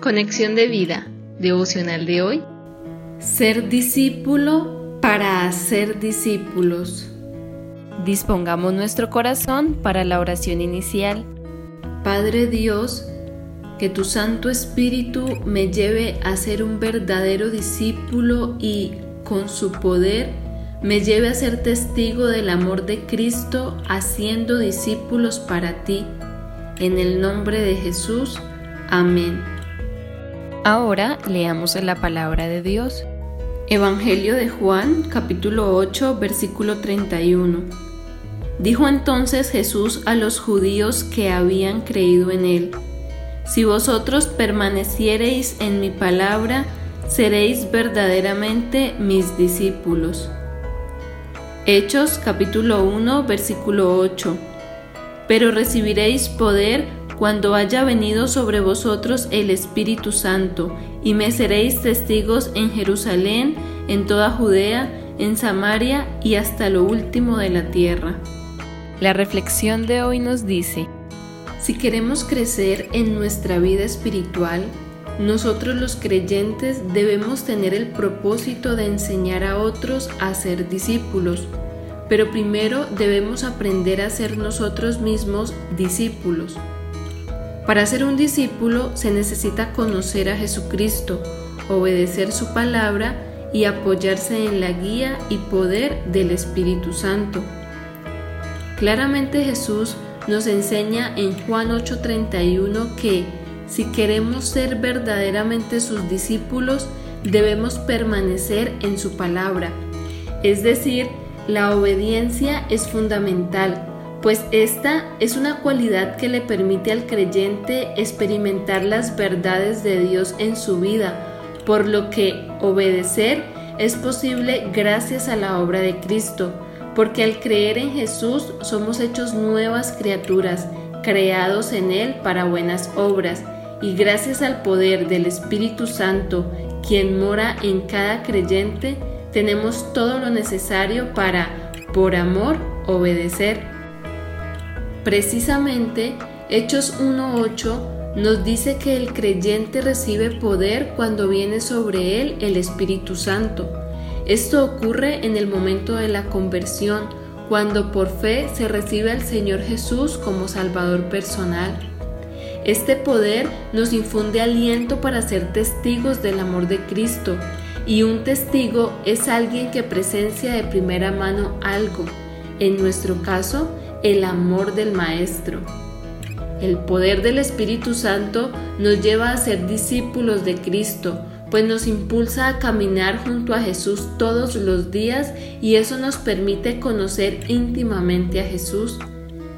Conexión de vida, devocional de hoy. Ser discípulo para hacer discípulos. Dispongamos nuestro corazón para la oración inicial. Padre Dios, que tu Santo Espíritu me lleve a ser un verdadero discípulo y, con su poder, me lleve a ser testigo del amor de Cristo haciendo discípulos para ti. En el nombre de Jesús. Amén. Ahora leamos la palabra de Dios. Evangelio de Juan, capítulo 8, versículo 31. Dijo entonces Jesús a los judíos que habían creído en él, Si vosotros permaneciereis en mi palabra, seréis verdaderamente mis discípulos. Hechos capítulo 1, versículo 8. Pero recibiréis poder cuando haya venido sobre vosotros el Espíritu Santo, y me seréis testigos en Jerusalén, en toda Judea, en Samaria y hasta lo último de la tierra. La reflexión de hoy nos dice, si queremos crecer en nuestra vida espiritual, nosotros los creyentes debemos tener el propósito de enseñar a otros a ser discípulos, pero primero debemos aprender a ser nosotros mismos discípulos. Para ser un discípulo se necesita conocer a Jesucristo, obedecer su palabra y apoyarse en la guía y poder del Espíritu Santo. Claramente Jesús nos enseña en Juan 8:31 que si queremos ser verdaderamente sus discípulos, debemos permanecer en su palabra. Es decir, la obediencia es fundamental pues esta es una cualidad que le permite al creyente experimentar las verdades de Dios en su vida, por lo que obedecer es posible gracias a la obra de Cristo, porque al creer en Jesús somos hechos nuevas criaturas, creados en Él para buenas obras, y gracias al poder del Espíritu Santo, quien mora en cada creyente, tenemos todo lo necesario para, por amor, obedecer Precisamente, Hechos 1.8 nos dice que el creyente recibe poder cuando viene sobre él el Espíritu Santo. Esto ocurre en el momento de la conversión, cuando por fe se recibe al Señor Jesús como Salvador personal. Este poder nos infunde aliento para ser testigos del amor de Cristo, y un testigo es alguien que presencia de primera mano algo. En nuestro caso, el amor del Maestro. El poder del Espíritu Santo nos lleva a ser discípulos de Cristo, pues nos impulsa a caminar junto a Jesús todos los días y eso nos permite conocer íntimamente a Jesús.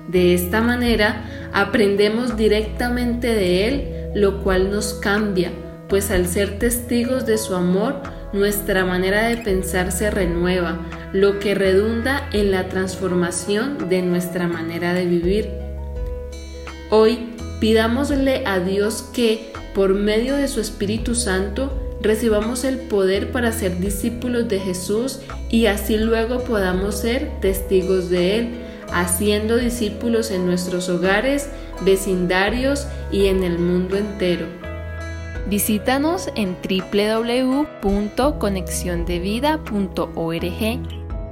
De esta manera aprendemos directamente de Él, lo cual nos cambia, pues al ser testigos de su amor, nuestra manera de pensar se renueva, lo que redunda en la transformación de nuestra manera de vivir. Hoy pidámosle a Dios que, por medio de su Espíritu Santo, recibamos el poder para ser discípulos de Jesús y así luego podamos ser testigos de Él, haciendo discípulos en nuestros hogares, vecindarios y en el mundo entero. Visítanos en www.conexiondevida.org.